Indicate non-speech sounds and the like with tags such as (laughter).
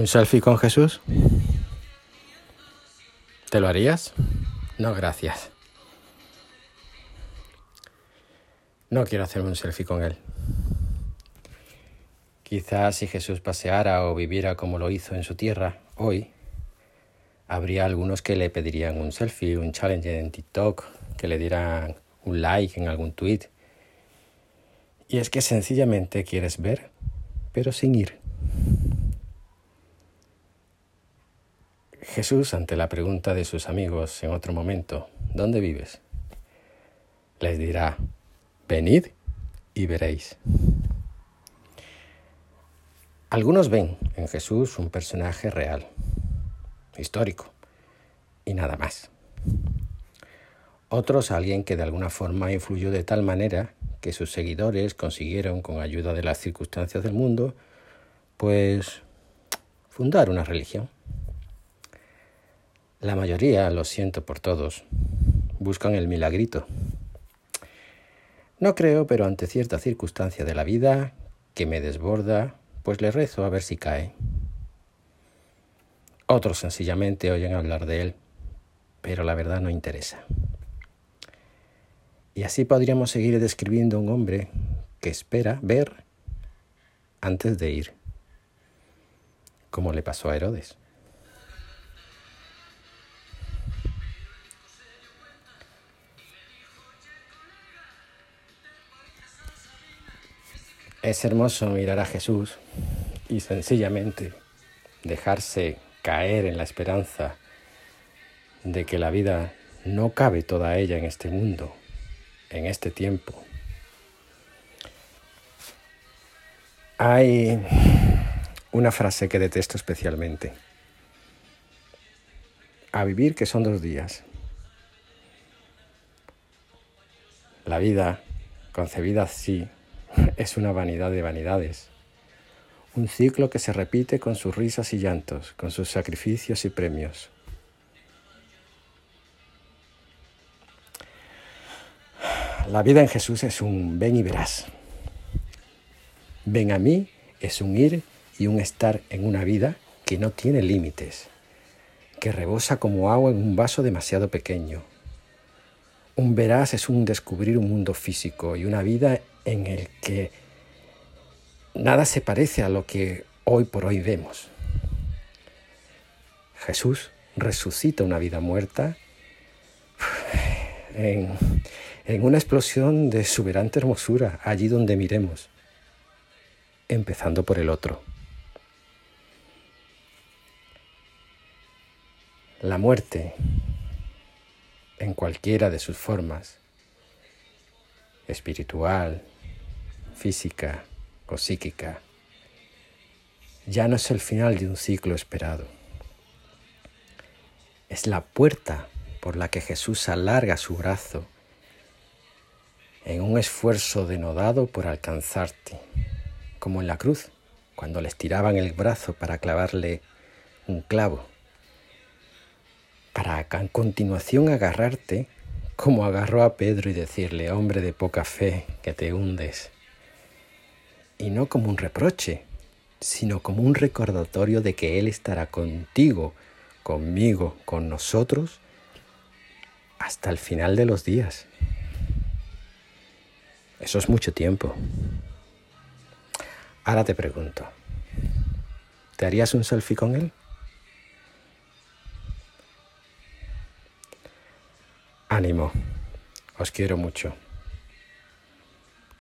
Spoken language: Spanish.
¿Un selfie con Jesús? ¿Te lo harías? No, gracias. No quiero hacerme un selfie con él. Quizás si Jesús paseara o viviera como lo hizo en su tierra hoy, habría algunos que le pedirían un selfie, un challenge en TikTok, que le dieran un like en algún tweet. Y es que sencillamente quieres ver, pero sin ir. Jesús, ante la pregunta de sus amigos en otro momento, ¿dónde vives? Les dirá, venid y veréis. Algunos ven en Jesús un personaje real, histórico, y nada más. Otros alguien que de alguna forma influyó de tal manera que sus seguidores consiguieron, con ayuda de las circunstancias del mundo, pues fundar una religión. La mayoría, lo siento por todos, buscan el milagrito. No creo, pero ante cierta circunstancia de la vida que me desborda, pues le rezo a ver si cae. Otros sencillamente oyen hablar de él, pero la verdad no interesa. Y así podríamos seguir describiendo un hombre que espera ver antes de ir, como le pasó a Herodes. Es hermoso mirar a Jesús y sencillamente dejarse caer en la esperanza de que la vida no cabe toda ella en este mundo, en este tiempo. Hay una frase que detesto especialmente. A vivir que son dos días. La vida, concebida así, (laughs) es una vanidad de vanidades. Un ciclo que se repite con sus risas y llantos, con sus sacrificios y premios. La vida en Jesús es un ven y verás. Ven a mí es un ir y un estar en una vida que no tiene límites, que rebosa como agua en un vaso demasiado pequeño. Un verás es un descubrir un mundo físico y una vida en el que nada se parece a lo que hoy por hoy vemos. Jesús resucita una vida muerta (sighs) en, una explosión de exuberante hermosura allí donde miremos, empezando por el otro. La muerte, en cualquiera de sus formas, espiritual, física o psíquica, ya no es el final de un ciclo esperado. Es la puerta por la que Jesús alarga su brazo en un esfuerzo denodado por alcanzarte, como en la cruz, cuando le estiraban el brazo para clavarle un clavo, para a continuación agarrarte como agarró a Pedro y decirle, hombre de poca fe, que te hundes. Y no como un reproche, sino como un recordatorio de que Él estará contigo, conmigo, con nosotros, hasta el final de los días. Eso es mucho tiempo. Ahora te pregunto, ¿te harías un selfie con Él? Ánimo, os quiero mucho.